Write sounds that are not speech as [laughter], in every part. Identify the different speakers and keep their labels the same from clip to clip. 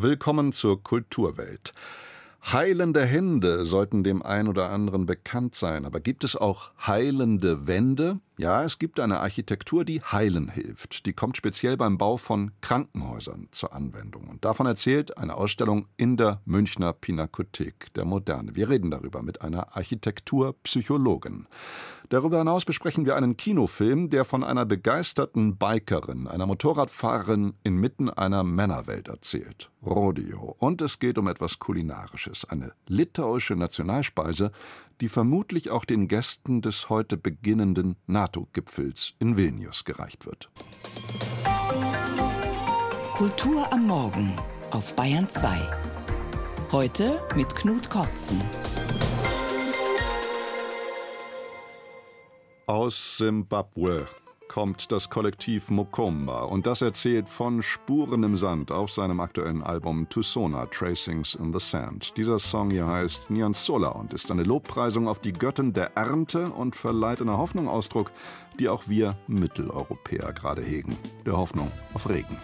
Speaker 1: Willkommen zur Kulturwelt. Heilende Hände sollten dem einen oder anderen bekannt sein, aber gibt es auch heilende Wände? Ja, es gibt eine Architektur, die heilen hilft. Die kommt speziell beim Bau von Krankenhäusern zur Anwendung. Und davon erzählt eine Ausstellung in der Münchner Pinakothek der Moderne. Wir reden darüber mit einer Architekturpsychologin. Darüber hinaus besprechen wir einen Kinofilm, der von einer begeisterten Bikerin, einer Motorradfahrerin inmitten einer Männerwelt erzählt. Rodeo. Und es geht um etwas Kulinarisches. Eine litauische Nationalspeise, die vermutlich auch den Gästen des heute beginnenden NATO-Gipfels in Vilnius gereicht wird.
Speaker 2: Kultur am Morgen auf Bayern 2. Heute mit Knut Kortzen.
Speaker 1: Aus Simbabwe kommt das Kollektiv Mokomba und das erzählt von Spuren im Sand auf seinem aktuellen Album Tusona Tracings in the Sand. Dieser Song hier heißt Nyansola und ist eine Lobpreisung auf die Göttin der Ernte und verleiht einer Hoffnung Ausdruck, die auch wir Mitteleuropäer gerade hegen. Der Hoffnung auf Regen.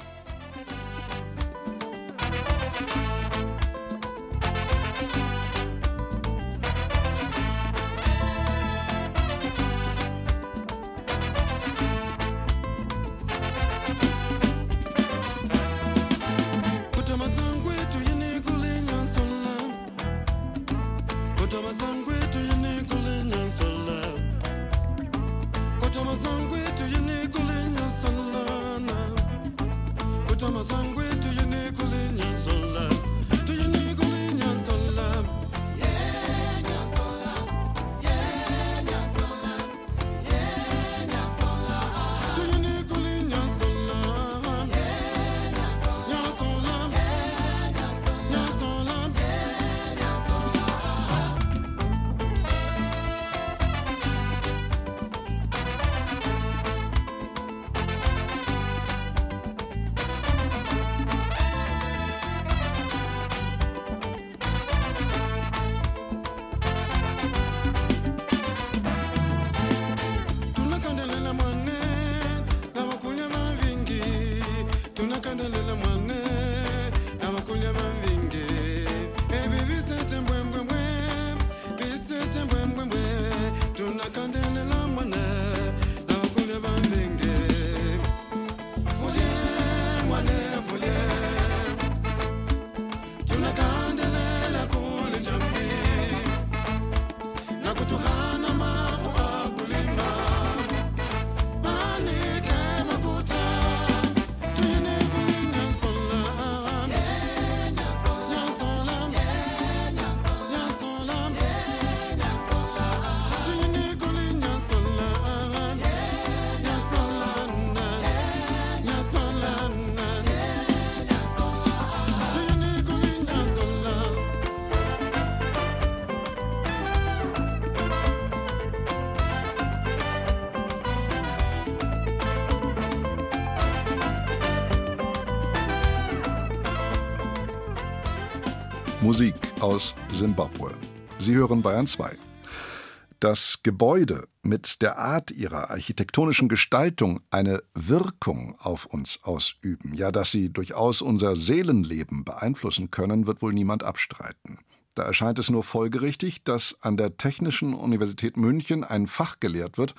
Speaker 1: Aus Simbabwe. Sie hören Bayern 2. Das Gebäude mit der Art ihrer architektonischen Gestaltung eine Wirkung auf uns ausüben, ja, dass sie durchaus unser Seelenleben beeinflussen können, wird wohl niemand abstreiten. Da erscheint es nur folgerichtig, dass an der Technischen Universität München ein Fach gelehrt wird,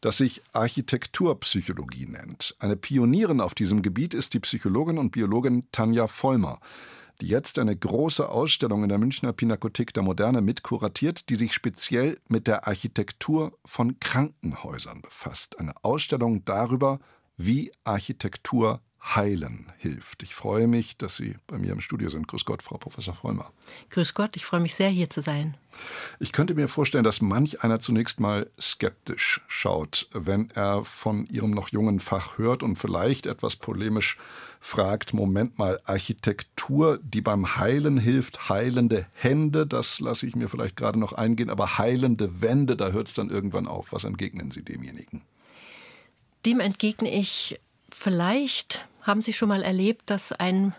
Speaker 1: das sich Architekturpsychologie nennt. Eine Pionierin auf diesem Gebiet ist die Psychologin und Biologin Tanja Vollmer die jetzt eine große Ausstellung in der Münchner Pinakothek der Moderne mitkuratiert, die sich speziell mit der Architektur von Krankenhäusern befasst. Eine Ausstellung darüber, wie Architektur heilen hilft. Ich freue mich, dass Sie bei mir im Studio sind. Grüß Gott, Frau Professor Vollmer.
Speaker 3: Grüß Gott, ich freue mich sehr, hier zu sein.
Speaker 1: Ich könnte mir vorstellen, dass manch einer zunächst mal skeptisch schaut, wenn er von Ihrem noch jungen Fach hört und vielleicht etwas polemisch fragt, Moment mal, Architektur, die beim Heilen hilft, heilende Hände, das lasse ich mir vielleicht gerade noch eingehen, aber heilende Wände, da hört es dann irgendwann auf. Was entgegnen Sie demjenigen?
Speaker 3: Dem entgegne ich, vielleicht haben Sie schon mal erlebt, dass ein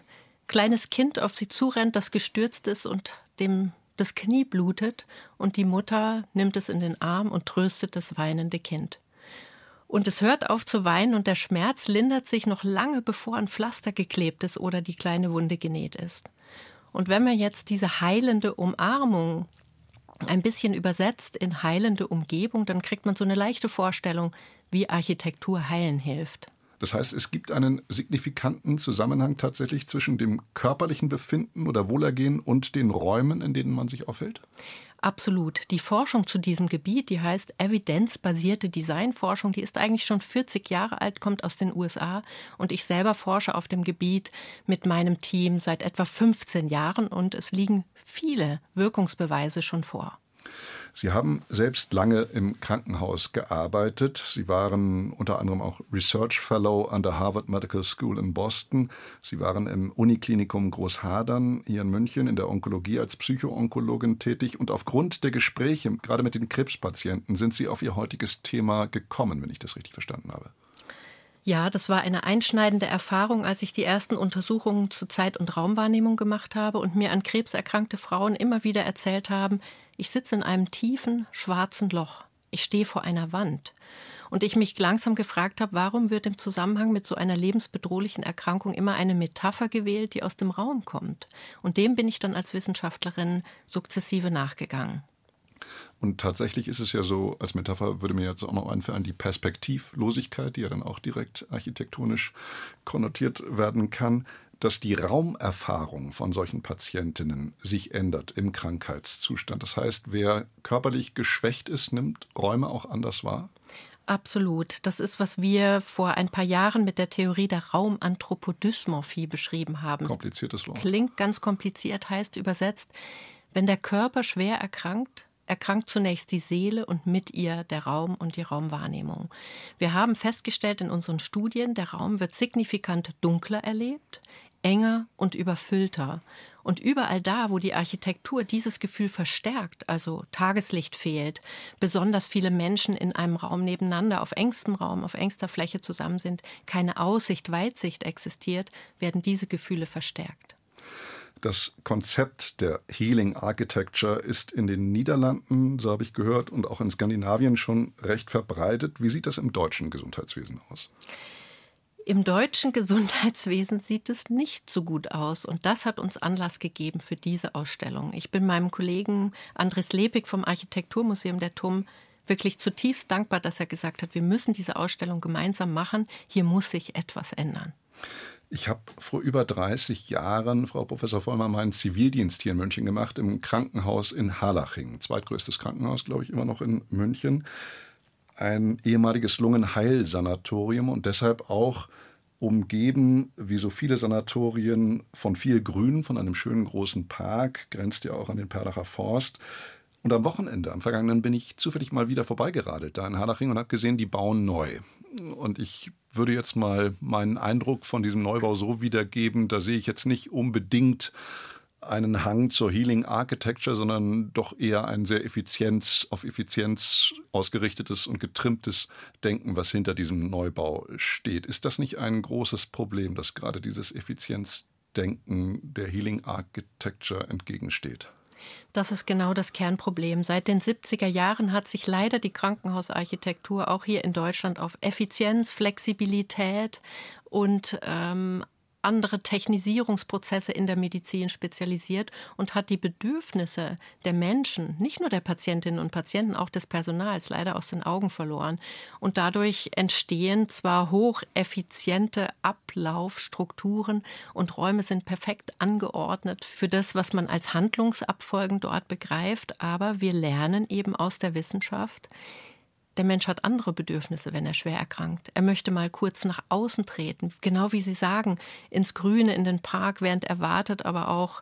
Speaker 3: kleines Kind auf Sie zurennt, das gestürzt ist und dem das Knie blutet und die Mutter nimmt es in den Arm und tröstet das weinende Kind. Und es hört auf zu weinen und der Schmerz lindert sich noch lange bevor ein Pflaster geklebt ist oder die kleine Wunde genäht ist. Und wenn man jetzt diese heilende Umarmung ein bisschen übersetzt in heilende Umgebung, dann kriegt man so eine leichte Vorstellung, wie Architektur heilen hilft.
Speaker 1: Das heißt, es gibt einen signifikanten Zusammenhang tatsächlich zwischen dem körperlichen Befinden oder Wohlergehen und den Räumen, in denen man sich aufhält?
Speaker 3: Absolut. Die Forschung zu diesem Gebiet, die heißt evidenzbasierte Designforschung, die ist eigentlich schon 40 Jahre alt, kommt aus den USA und ich selber forsche auf dem Gebiet mit meinem Team seit etwa 15 Jahren und es liegen viele Wirkungsbeweise schon vor.
Speaker 1: Sie haben selbst lange im Krankenhaus gearbeitet. Sie waren unter anderem auch Research Fellow an der Harvard Medical School in Boston. Sie waren im Uniklinikum Großhadern hier in München in der Onkologie als Psychoonkologin tätig. Und aufgrund der Gespräche, gerade mit den Krebspatienten, sind Sie auf Ihr heutiges Thema gekommen, wenn ich das richtig verstanden habe.
Speaker 3: Ja, das war eine einschneidende Erfahrung, als ich die ersten Untersuchungen zu Zeit- und Raumwahrnehmung gemacht habe und mir an krebserkrankte Frauen immer wieder erzählt haben, ich sitze in einem tiefen, schwarzen Loch. Ich stehe vor einer Wand. Und ich mich langsam gefragt habe, warum wird im Zusammenhang mit so einer lebensbedrohlichen Erkrankung immer eine Metapher gewählt, die aus dem Raum kommt. Und dem bin ich dann als Wissenschaftlerin sukzessive nachgegangen.
Speaker 1: Und tatsächlich ist es ja so, als Metapher würde mir jetzt auch noch einfallen, die Perspektivlosigkeit, die ja dann auch direkt architektonisch konnotiert werden kann dass die Raumerfahrung von solchen Patientinnen sich ändert im Krankheitszustand. Das heißt, wer körperlich geschwächt ist, nimmt Räume auch anders wahr?
Speaker 3: Absolut. Das ist, was wir vor ein paar Jahren mit der Theorie der Raumanthropodysmorphie beschrieben haben.
Speaker 1: Kompliziertes Wort.
Speaker 3: Klingt ganz kompliziert, heißt übersetzt, wenn der Körper schwer erkrankt, erkrankt zunächst die Seele und mit ihr der Raum und die Raumwahrnehmung. Wir haben festgestellt in unseren Studien, der Raum wird signifikant dunkler erlebt, enger und überfüllter. Und überall da, wo die Architektur dieses Gefühl verstärkt, also Tageslicht fehlt, besonders viele Menschen in einem Raum nebeneinander, auf engstem Raum, auf engster Fläche zusammen sind, keine Aussicht, Weitsicht existiert, werden diese Gefühle verstärkt.
Speaker 1: Das Konzept der Healing Architecture ist in den Niederlanden, so habe ich gehört, und auch in Skandinavien schon recht verbreitet. Wie sieht das im deutschen Gesundheitswesen aus?
Speaker 3: Im deutschen Gesundheitswesen sieht es nicht so gut aus und das hat uns Anlass gegeben für diese Ausstellung. Ich bin meinem Kollegen Andres Lepig vom Architekturmuseum der TUM wirklich zutiefst dankbar, dass er gesagt hat, wir müssen diese Ausstellung gemeinsam machen. Hier muss sich etwas ändern.
Speaker 1: Ich habe vor über 30 Jahren, Frau Professor Vollmer, meinen Zivildienst hier in München gemacht, im Krankenhaus in Harlaching. Zweitgrößtes Krankenhaus, glaube ich, immer noch in München ein ehemaliges Lungenheilsanatorium und deshalb auch umgeben, wie so viele Sanatorien, von viel Grün, von einem schönen großen Park, grenzt ja auch an den Perlacher Forst. Und am Wochenende, am vergangenen, bin ich zufällig mal wieder vorbeigeradelt da in Harlaching und habe gesehen, die bauen neu. Und ich würde jetzt mal meinen Eindruck von diesem Neubau so wiedergeben, da sehe ich jetzt nicht unbedingt einen Hang zur Healing Architecture, sondern doch eher ein sehr Effizienz, auf Effizienz ausgerichtetes und getrimmtes Denken, was hinter diesem Neubau steht. Ist das nicht ein großes Problem, dass gerade dieses Effizienzdenken der Healing Architecture entgegensteht?
Speaker 3: Das ist genau das Kernproblem. Seit den 70er Jahren hat sich leider die Krankenhausarchitektur auch hier in Deutschland auf Effizienz, Flexibilität und ähm, andere Technisierungsprozesse in der Medizin spezialisiert und hat die Bedürfnisse der Menschen, nicht nur der Patientinnen und Patienten, auch des Personals leider aus den Augen verloren. Und dadurch entstehen zwar hocheffiziente Ablaufstrukturen und Räume sind perfekt angeordnet für das, was man als Handlungsabfolgen dort begreift, aber wir lernen eben aus der Wissenschaft, der Mensch hat andere Bedürfnisse, wenn er schwer erkrankt. Er möchte mal kurz nach außen treten, genau wie Sie sagen, ins Grüne, in den Park, während er wartet, aber auch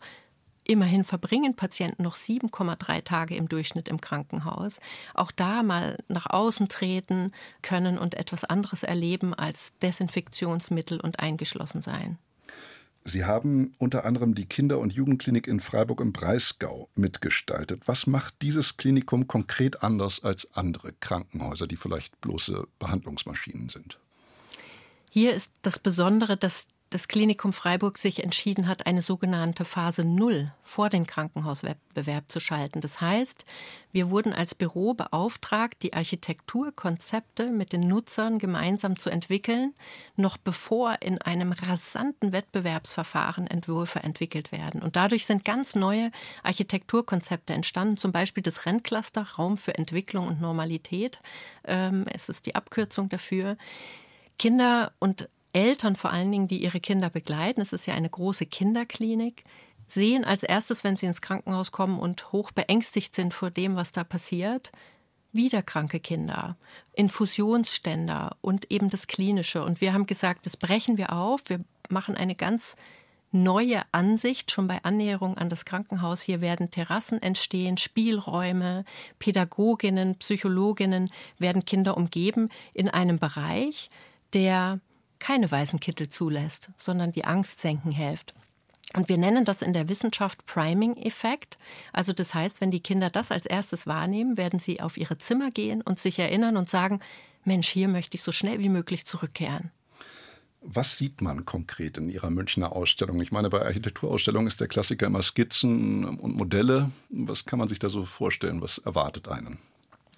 Speaker 3: Immerhin verbringen Patienten noch 7,3 Tage im Durchschnitt im Krankenhaus. Auch da mal nach außen treten können und etwas anderes erleben als Desinfektionsmittel und eingeschlossen sein.
Speaker 1: Sie haben unter anderem die Kinder- und Jugendklinik in Freiburg im Breisgau mitgestaltet. Was macht dieses Klinikum konkret anders als andere Krankenhäuser, die vielleicht bloße Behandlungsmaschinen sind?
Speaker 3: Hier ist das Besondere, dass das Klinikum Freiburg sich entschieden hat, eine sogenannte Phase Null vor den Krankenhauswettbewerb zu schalten. Das heißt, wir wurden als Büro beauftragt, die Architekturkonzepte mit den Nutzern gemeinsam zu entwickeln, noch bevor in einem rasanten Wettbewerbsverfahren Entwürfe entwickelt werden. Und dadurch sind ganz neue Architekturkonzepte entstanden, zum Beispiel das Renncluster Raum für Entwicklung und Normalität. Ähm, es ist die Abkürzung dafür. Kinder und Eltern vor allen Dingen, die ihre Kinder begleiten, es ist ja eine große Kinderklinik, sehen als erstes, wenn sie ins Krankenhaus kommen und hoch beängstigt sind vor dem, was da passiert, wieder kranke Kinder, Infusionsständer und eben das Klinische. Und wir haben gesagt, das brechen wir auf. Wir machen eine ganz neue Ansicht schon bei Annäherung an das Krankenhaus. Hier werden Terrassen entstehen, Spielräume, Pädagoginnen, Psychologinnen werden Kinder umgeben in einem Bereich, der keine weißen Kittel zulässt, sondern die Angst senken hilft. Und wir nennen das in der Wissenschaft Priming-Effekt. Also das heißt, wenn die Kinder das als erstes wahrnehmen, werden sie auf ihre Zimmer gehen und sich erinnern und sagen, Mensch, hier möchte ich so schnell wie möglich zurückkehren.
Speaker 1: Was sieht man konkret in Ihrer Münchner Ausstellung? Ich meine, bei Architekturausstellungen ist der Klassiker immer Skizzen und Modelle. Was kann man sich da so vorstellen? Was erwartet einen?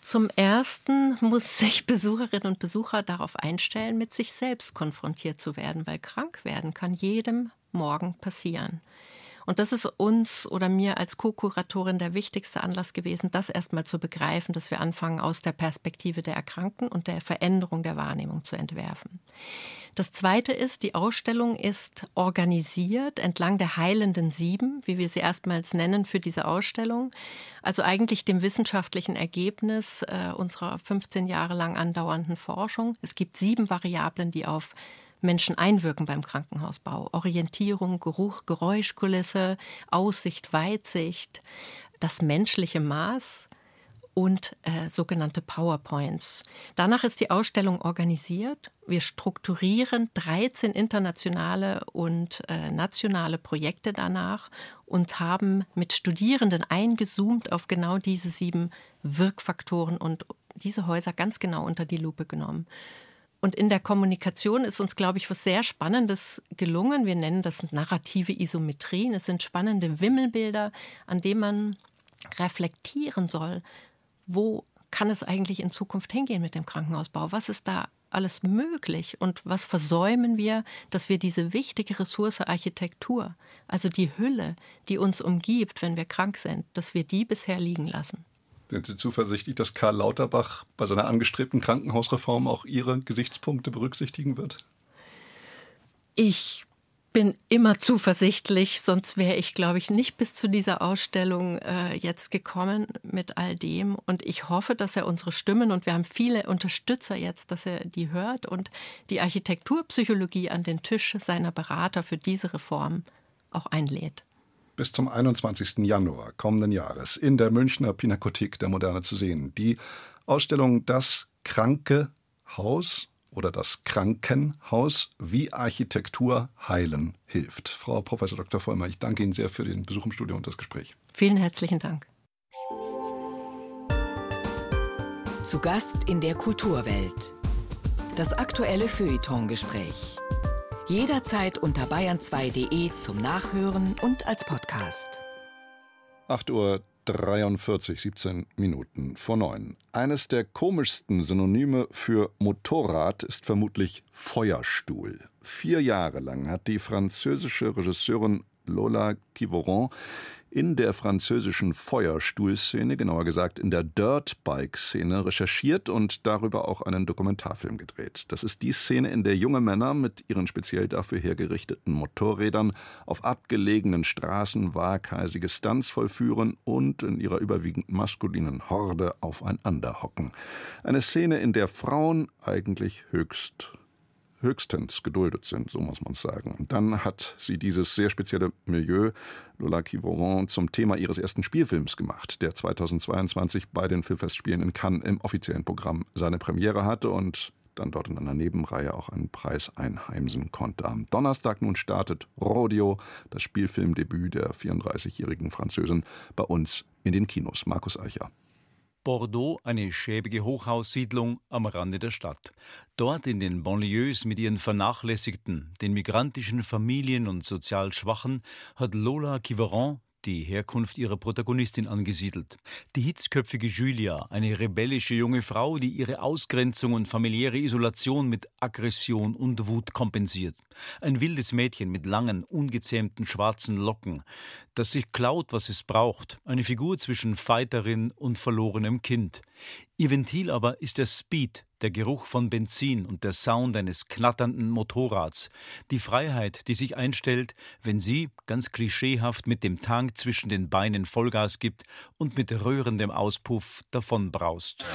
Speaker 3: Zum Ersten muss sich Besucherinnen und Besucher darauf einstellen, mit sich selbst konfrontiert zu werden, weil krank werden kann jedem morgen passieren. Und das ist uns oder mir als Co-Kuratorin der wichtigste Anlass gewesen, das erstmal zu begreifen, dass wir anfangen, aus der Perspektive der Erkrankten und der Veränderung der Wahrnehmung zu entwerfen. Das zweite ist, die Ausstellung ist organisiert entlang der heilenden Sieben, wie wir sie erstmals nennen für diese Ausstellung. Also eigentlich dem wissenschaftlichen Ergebnis äh, unserer 15 Jahre lang andauernden Forschung. Es gibt sieben Variablen, die auf Menschen einwirken beim Krankenhausbau. Orientierung, Geruch, Geräuschkulisse, Aussicht, Weitsicht, das menschliche Maß und äh, sogenannte PowerPoints. Danach ist die Ausstellung organisiert. Wir strukturieren 13 internationale und äh, nationale Projekte danach und haben mit Studierenden eingezoomt auf genau diese sieben Wirkfaktoren und diese Häuser ganz genau unter die Lupe genommen. Und in der Kommunikation ist uns, glaube ich, was sehr Spannendes gelungen. Wir nennen das narrative Isometrien. Es sind spannende Wimmelbilder, an denen man reflektieren soll, wo kann es eigentlich in Zukunft hingehen mit dem Krankenhausbau? Was ist da alles möglich und was versäumen wir, dass wir diese wichtige Ressource Architektur, also die Hülle, die uns umgibt, wenn wir krank sind, dass wir die bisher liegen lassen?
Speaker 1: Sind Sie zuversichtlich, dass Karl Lauterbach bei seiner angestrebten Krankenhausreform auch Ihre Gesichtspunkte berücksichtigen wird?
Speaker 3: Ich bin immer zuversichtlich, sonst wäre ich, glaube ich, nicht bis zu dieser Ausstellung äh, jetzt gekommen mit all dem. Und ich hoffe, dass er unsere Stimmen, und wir haben viele Unterstützer jetzt, dass er die hört und die Architekturpsychologie an den Tisch seiner Berater für diese Reform auch einlädt
Speaker 1: bis zum 21. Januar kommenden Jahres in der Münchner Pinakothek der Moderne zu sehen. Die Ausstellung Das kranke Haus oder das Krankenhaus, wie Architektur heilen hilft. Frau Prof. Dr. Vollmer, ich danke Ihnen sehr für den Besuch im Studio und das Gespräch.
Speaker 3: Vielen herzlichen Dank.
Speaker 2: Zu Gast in der Kulturwelt. Das aktuelle Feuilleton-Gespräch. Jederzeit unter bayern2.de zum Nachhören und als Podcast.
Speaker 1: 8 Uhr 43, 17 Minuten vor 9. Eines der komischsten Synonyme für Motorrad ist vermutlich Feuerstuhl. Vier Jahre lang hat die französische Regisseurin Lola Kivoron in der französischen Feuerstuhlszene, genauer gesagt in der Dirtbike-Szene, recherchiert und darüber auch einen Dokumentarfilm gedreht. Das ist die Szene, in der junge Männer mit ihren speziell dafür hergerichteten Motorrädern auf abgelegenen Straßen waghalsige Stunts vollführen und in ihrer überwiegend maskulinen Horde aufeinander hocken. Eine Szene, in der Frauen eigentlich höchst höchstens geduldet sind, so muss man sagen. Und dann hat sie dieses sehr spezielle Milieu, Lola Kivoron, zum Thema ihres ersten Spielfilms gemacht, der 2022 bei den Filmfestspielen in Cannes im offiziellen Programm seine Premiere hatte und dann dort in einer Nebenreihe auch einen Preis einheimsen konnte. Am Donnerstag nun startet Rodeo, das Spielfilmdebüt der 34-jährigen Französin, bei uns in den Kinos. Markus Eicher.
Speaker 4: Bordeaux eine schäbige Hochhaussiedlung am Rande der Stadt. Dort in den Banlieues mit ihren vernachlässigten, den migrantischen Familien und sozial Schwachen hat Lola Quiveron die Herkunft ihrer Protagonistin angesiedelt. Die hitzköpfige Julia, eine rebellische junge Frau, die ihre Ausgrenzung und familiäre Isolation mit Aggression und Wut kompensiert. Ein wildes Mädchen mit langen, ungezähmten schwarzen Locken, das sich klaut, was es braucht. Eine Figur zwischen Fighterin und verlorenem Kind. Ihr Ventil aber ist der Speed, der Geruch von Benzin und der Sound eines knatternden Motorrads, die Freiheit, die sich einstellt, wenn sie, ganz klischeehaft, mit dem Tank zwischen den Beinen Vollgas gibt und mit rührendem Auspuff davonbraust.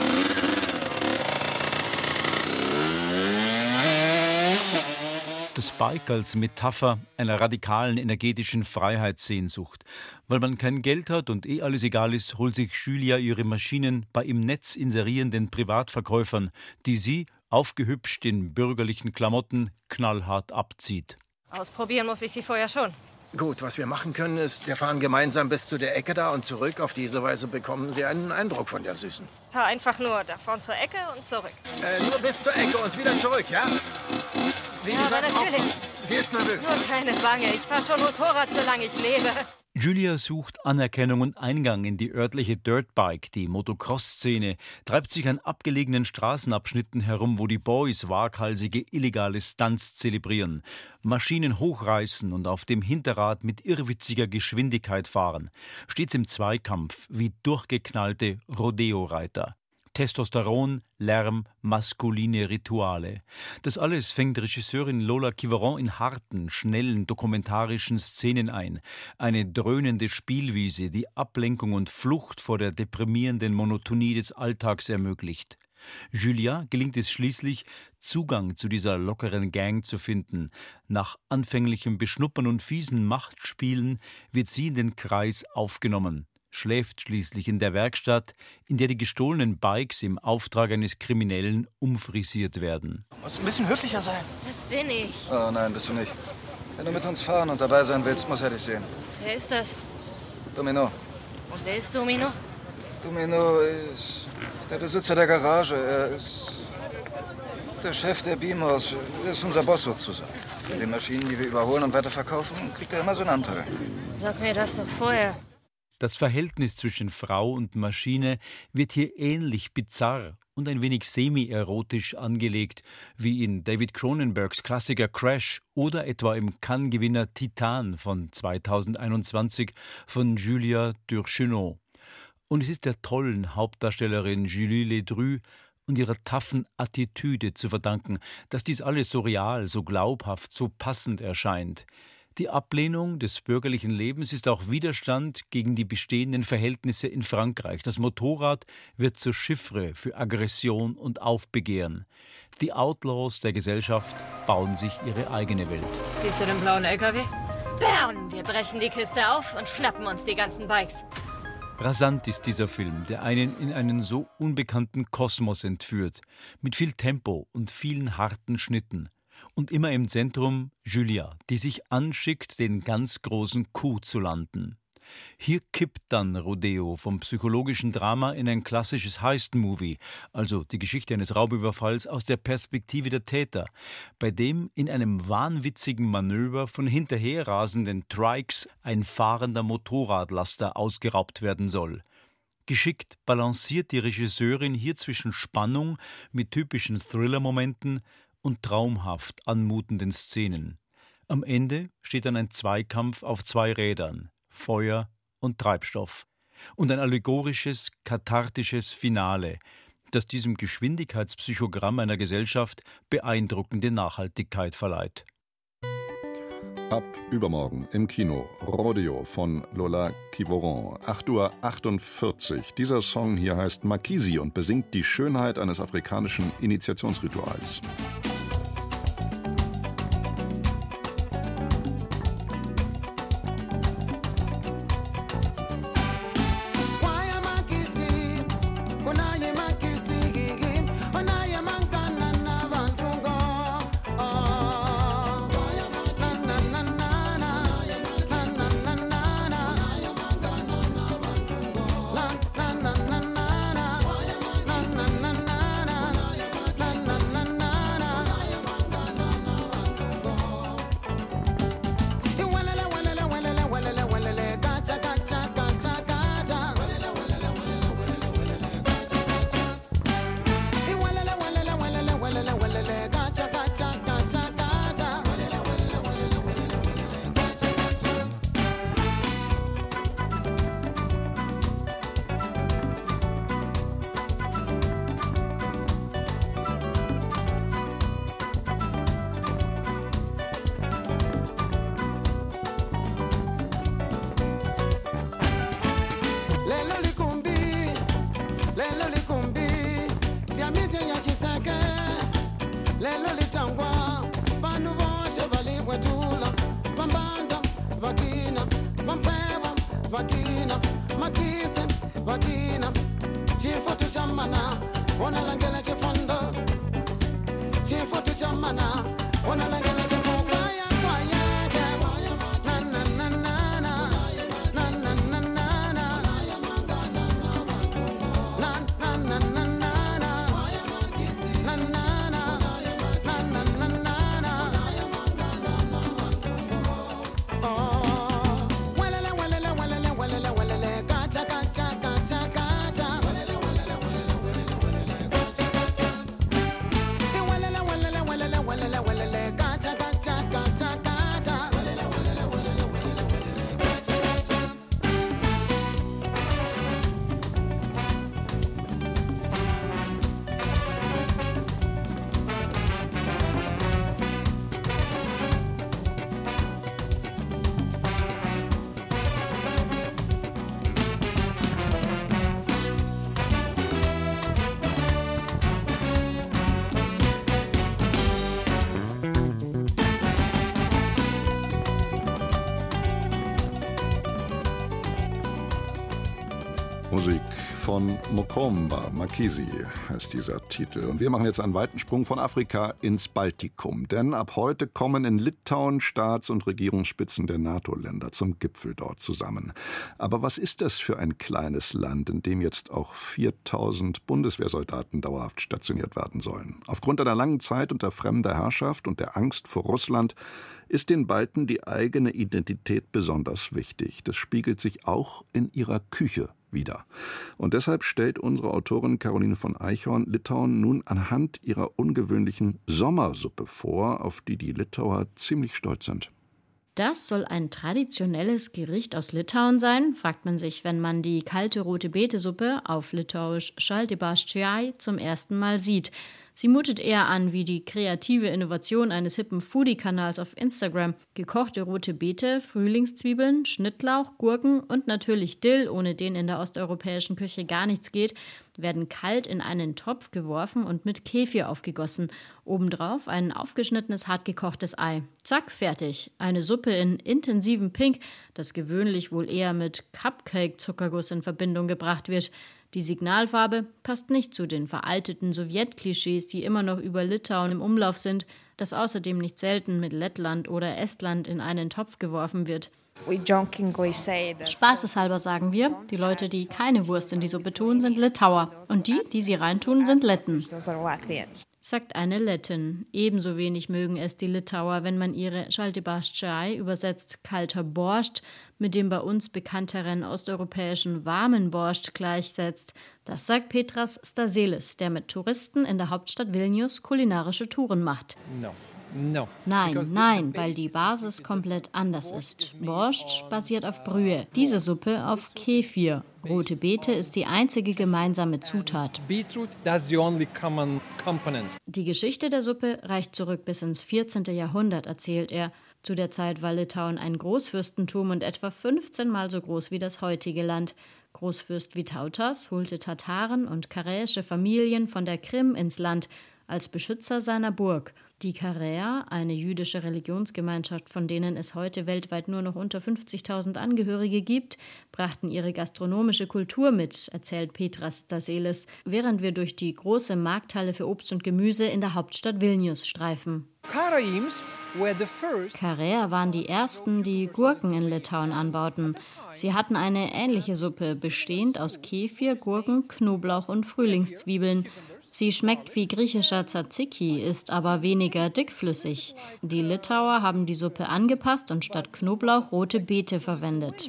Speaker 4: Das Bike als Metapher einer radikalen energetischen Freiheitssehnsucht. Weil man kein Geld hat und eh alles egal ist, holt sich Julia ihre Maschinen bei im Netz inserierenden Privatverkäufern, die sie, aufgehübscht in bürgerlichen Klamotten, knallhart abzieht.
Speaker 5: Ausprobieren muss ich sie vorher schon.
Speaker 6: Gut, was wir machen können, ist, wir fahren gemeinsam bis zu der Ecke da und zurück. Auf diese Weise bekommen Sie einen Eindruck von der Süßen.
Speaker 5: Fahr einfach nur davon zur Ecke und zurück.
Speaker 6: Äh, nur bis zur Ecke und wieder zurück, ja?
Speaker 5: Wie ja, gesagt, aber natürlich.
Speaker 6: Sie ist nervös.
Speaker 5: Nur keine Bange. Ich fahre schon Motorrad, solange ich lebe.
Speaker 4: Julia sucht Anerkennung und Eingang in die örtliche Dirtbike, die Motocross-Szene, treibt sich an abgelegenen Straßenabschnitten herum, wo die Boys waghalsige illegale Stunts zelebrieren, Maschinen hochreißen und auf dem Hinterrad mit irrwitziger Geschwindigkeit fahren, stets im Zweikampf wie durchgeknallte Rodeo-Reiter. Testosteron, Lärm, maskuline Rituale. Das alles fängt Regisseurin Lola Kivaron in harten, schnellen, dokumentarischen Szenen ein. Eine dröhnende Spielwiese, die Ablenkung und Flucht vor der deprimierenden Monotonie des Alltags ermöglicht. Julia gelingt es schließlich, Zugang zu dieser lockeren Gang zu finden. Nach anfänglichem Beschnuppern und fiesen Machtspielen wird sie in den Kreis aufgenommen schläft schließlich in der Werkstatt, in der die gestohlenen Bikes im Auftrag eines Kriminellen umfrisiert werden.
Speaker 6: Du musst ein bisschen höflicher sein.
Speaker 5: Das bin ich.
Speaker 7: Oh nein, bist du nicht. Wenn du mit uns fahren und dabei sein willst, muss er dich sehen.
Speaker 5: Wer ist das?
Speaker 7: Domino.
Speaker 5: Und wer ist Domino?
Speaker 7: Domino ist der Besitzer der Garage. Er ist der Chef der Beamers. Er ist unser Boss sozusagen. Von den Maschinen, die wir überholen und weiterverkaufen, kriegt er immer so einen Anteil.
Speaker 5: Sag mir das doch vorher.
Speaker 4: Das Verhältnis zwischen Frau und Maschine wird hier ähnlich bizarr und ein wenig semi-erotisch angelegt, wie in David Cronenbergs Klassiker Crash oder etwa im Cannes-Gewinner Titan von 2021 von Julia Durchenot. Und es ist der tollen Hauptdarstellerin Julie Ledru und ihrer taffen Attitüde zu verdanken, dass dies alles so real, so glaubhaft, so passend erscheint. Die Ablehnung des bürgerlichen Lebens ist auch Widerstand gegen die bestehenden Verhältnisse in Frankreich. Das Motorrad wird zur Chiffre für Aggression und Aufbegehren. Die Outlaws der Gesellschaft bauen sich ihre eigene Welt.
Speaker 5: Siehst du den blauen LKW? Bam! Wir brechen die Kiste auf und schnappen uns die ganzen Bikes.
Speaker 4: Rasant ist dieser Film, der einen in einen so unbekannten Kosmos entführt, mit viel Tempo und vielen harten Schnitten. Und immer im Zentrum Julia, die sich anschickt, den ganz großen Coup zu landen. Hier kippt dann Rodeo vom psychologischen Drama in ein klassisches Heist-Movie, also die Geschichte eines Raubüberfalls aus der Perspektive der Täter, bei dem in einem wahnwitzigen Manöver von hinterherrasenden Trikes ein fahrender Motorradlaster ausgeraubt werden soll. Geschickt balanciert die Regisseurin hier zwischen Spannung mit typischen Thriller-Momenten und traumhaft anmutenden Szenen. Am Ende steht dann ein Zweikampf auf zwei Rädern, Feuer und Treibstoff, und ein allegorisches, kathartisches Finale, das diesem Geschwindigkeitspsychogramm einer Gesellschaft beeindruckende Nachhaltigkeit verleiht.
Speaker 1: Ab übermorgen im Kino Rodeo von Lola Kivoron. 8.48 Uhr. Dieser Song hier heißt Makisi und besingt die Schönheit eines afrikanischen Initiationsrituals.
Speaker 8: jamana ona langela chifando chifu tu jamana ona langela
Speaker 1: chifando von Mokomba Makisi heißt dieser Titel. Und wir machen jetzt einen weiten Sprung von Afrika ins Baltikum. Denn ab heute kommen in Litauen Staats- und Regierungsspitzen der NATO-Länder zum Gipfel dort zusammen. Aber was ist das für ein kleines Land, in dem jetzt auch 4000 Bundeswehrsoldaten dauerhaft stationiert werden sollen? Aufgrund einer langen Zeit unter fremder Herrschaft und der Angst vor Russland ist den Balten die eigene Identität besonders wichtig. Das spiegelt sich auch in ihrer Küche wieder. Und deshalb stellt unsere Autorin Caroline von Eichhorn Litauen nun anhand ihrer ungewöhnlichen Sommersuppe vor, auf die die Litauer ziemlich stolz sind.
Speaker 9: Das soll ein traditionelles Gericht aus Litauen sein, fragt man sich, wenn man die kalte rote Betesuppe auf Litauisch Šaltibarščiai zum ersten Mal sieht. Sie mutet eher an wie die kreative Innovation eines hippen Foodie-Kanals auf Instagram. Gekochte rote Beete, Frühlingszwiebeln, Schnittlauch, Gurken und natürlich Dill, ohne den in der osteuropäischen Küche gar nichts geht, werden kalt in einen Topf geworfen und mit Kefir aufgegossen. Obendrauf ein aufgeschnittenes, hartgekochtes Ei. Zack, fertig. Eine Suppe in intensivem Pink, das gewöhnlich wohl eher mit Cupcake-Zuckerguss in Verbindung gebracht wird. Die Signalfarbe passt nicht zu den veralteten Sowjetklischees, die immer noch über Litauen im Umlauf sind, das außerdem nicht selten mit Lettland oder Estland in einen Topf geworfen wird. Spaßeshalber sagen wir, die Leute, die keine Wurst in die Suppe tun, sind Litauer und die, die sie reintun, sind Letten. Sagt eine Lettin. Ebenso wenig mögen es die Litauer, wenn man ihre Schaltibarschai, übersetzt kalter Borscht, mit dem bei uns bekannteren osteuropäischen warmen Borscht gleichsetzt. Das sagt Petras Staselis, der mit Touristen in der Hauptstadt Vilnius kulinarische Touren macht.
Speaker 10: No.
Speaker 9: Nein, nein, weil die Basis komplett anders ist. Borscht basiert auf Brühe, diese Suppe auf Kefir. Rote Beete ist die einzige gemeinsame Zutat. Die Geschichte der Suppe reicht zurück bis ins 14. Jahrhundert, erzählt er. Zu der Zeit war Litauen ein Großfürstentum und etwa 15 Mal so groß wie das heutige Land. Großfürst Vytautas holte Tataren und karäische Familien von der Krim ins Land als Beschützer seiner Burg. Die Karäer, eine jüdische Religionsgemeinschaft, von denen es heute weltweit nur noch unter 50.000 Angehörige gibt, brachten ihre gastronomische Kultur mit, erzählt Petras Daselis, während wir durch die große Markthalle für Obst und Gemüse in der Hauptstadt Vilnius streifen. Karäer waren die ersten, die Gurken in Litauen anbauten. Sie hatten eine ähnliche Suppe, bestehend aus Kefir, Gurken, Knoblauch und Frühlingszwiebeln. Sie schmeckt wie griechischer Tzatziki, ist aber weniger dickflüssig. Die Litauer haben die Suppe angepasst und statt Knoblauch rote Beete verwendet.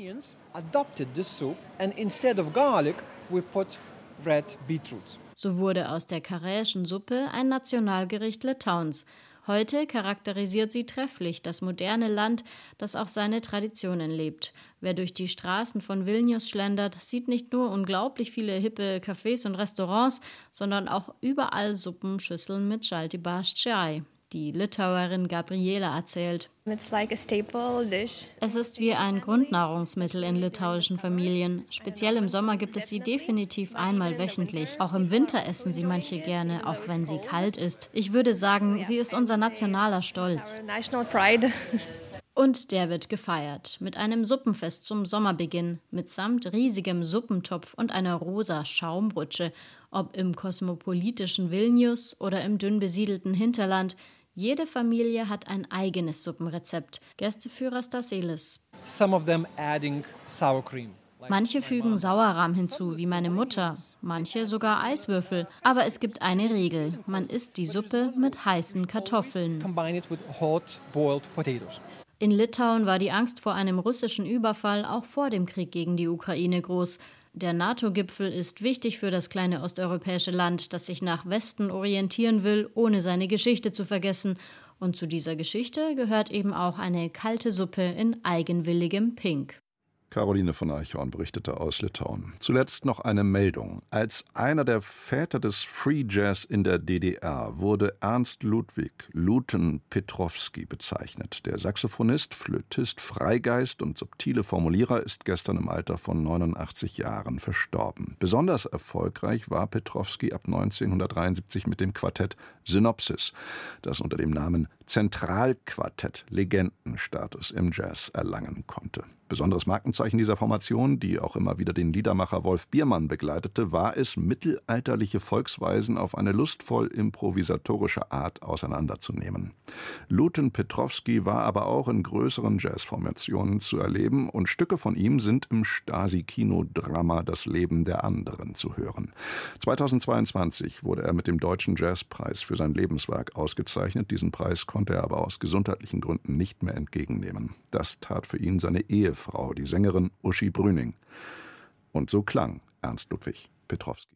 Speaker 9: So wurde aus der karäischen Suppe ein Nationalgericht Litauens. Heute charakterisiert sie trefflich das moderne Land, das auch seine Traditionen lebt. Wer durch die Straßen von Vilnius schlendert, sieht nicht nur unglaublich viele hippe Cafés und Restaurants, sondern auch überall Suppenschüsseln mit Schaltibarschai. Die Litauerin Gabriela erzählt. Es ist wie ein Grundnahrungsmittel in litauischen Familien. Speziell im Sommer gibt es sie definitiv einmal wöchentlich. Auch im Winter essen sie manche gerne, auch wenn sie kalt ist. Ich würde sagen, sie ist unser nationaler Stolz. Und der wird gefeiert mit einem Suppenfest zum Sommerbeginn, mitsamt riesigem Suppentopf und einer rosa Schaumrutsche, ob im kosmopolitischen Vilnius oder im dünn besiedelten Hinterland. Jede Familie hat ein eigenes Suppenrezept. Gästeführer Staselis.
Speaker 10: Some of them adding sour cream.
Speaker 9: Manche fügen Sauerrahm hinzu, wie meine Mutter, manche sogar Eiswürfel. Aber es gibt eine Regel: Man isst die Suppe mit heißen Kartoffeln. In Litauen war die Angst vor einem russischen Überfall auch vor dem Krieg gegen die Ukraine groß. Der NATO-Gipfel ist wichtig für das kleine osteuropäische Land, das sich nach Westen orientieren will, ohne seine Geschichte zu vergessen. Und zu dieser Geschichte gehört eben auch eine kalte Suppe in eigenwilligem Pink.
Speaker 1: Caroline von Eichhorn berichtete aus Litauen. Zuletzt noch eine Meldung. Als einer der Väter des Free Jazz in der DDR wurde Ernst Ludwig Luten Petrowski bezeichnet. Der Saxophonist, Flötist, Freigeist und subtile Formulierer ist gestern im Alter von 89 Jahren verstorben. Besonders erfolgreich war Petrowski ab 1973 mit dem Quartett Synopsis, das unter dem Namen Zentralquartett Legendenstatus im Jazz erlangen konnte. Besonderes Markenzeichen dieser Formation, die auch immer wieder den Liedermacher Wolf Biermann begleitete, war es, mittelalterliche Volksweisen auf eine lustvoll improvisatorische Art auseinanderzunehmen. Luten Petrowski war aber auch in größeren Jazzformationen zu erleben und Stücke von ihm sind im Stasi-Kinodrama Das Leben der anderen zu hören. 2022 wurde er mit dem Deutschen Jazzpreis für sein Lebenswerk ausgezeichnet. Diesen Preis konnte er aber aus gesundheitlichen Gründen nicht mehr entgegennehmen. Das tat für ihn seine Ehefrau, die Sängerin Uschi Brüning. Und so klang Ernst Ludwig Petrowski.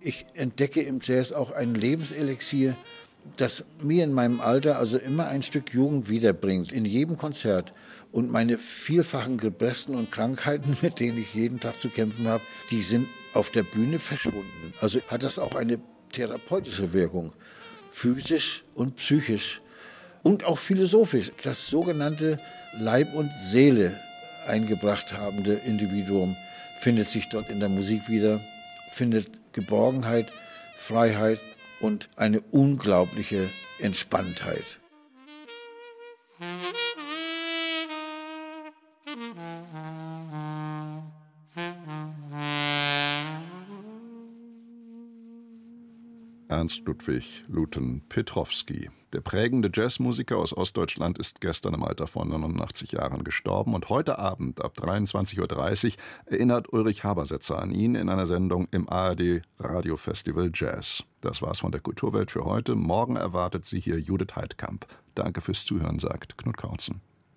Speaker 11: Ich entdecke im Jazz auch ein Lebenselixier, das mir in meinem Alter also immer ein Stück Jugend wiederbringt, in jedem Konzert. Und meine vielfachen Gebresten und Krankheiten, [laughs] mit denen ich jeden Tag zu kämpfen habe, die sind auf der Bühne verschwunden. Also hat das auch eine therapeutische Wirkung, physisch und psychisch und auch philosophisch. Das sogenannte Leib und Seele eingebracht habende Individuum findet sich dort in der Musik wieder, findet Geborgenheit, Freiheit und eine unglaubliche Entspanntheit.
Speaker 1: Ernst Ludwig Luten Petrowski. Der prägende Jazzmusiker aus Ostdeutschland ist gestern im Alter von 89 Jahren gestorben und heute Abend ab 23.30 Uhr erinnert Ulrich Habersetzer an ihn in einer Sendung im ARD Radiofestival Jazz. Das war's von der Kulturwelt für heute. Morgen erwartet Sie hier Judith Heidkamp. Danke fürs Zuhören, sagt Knut Kautzen.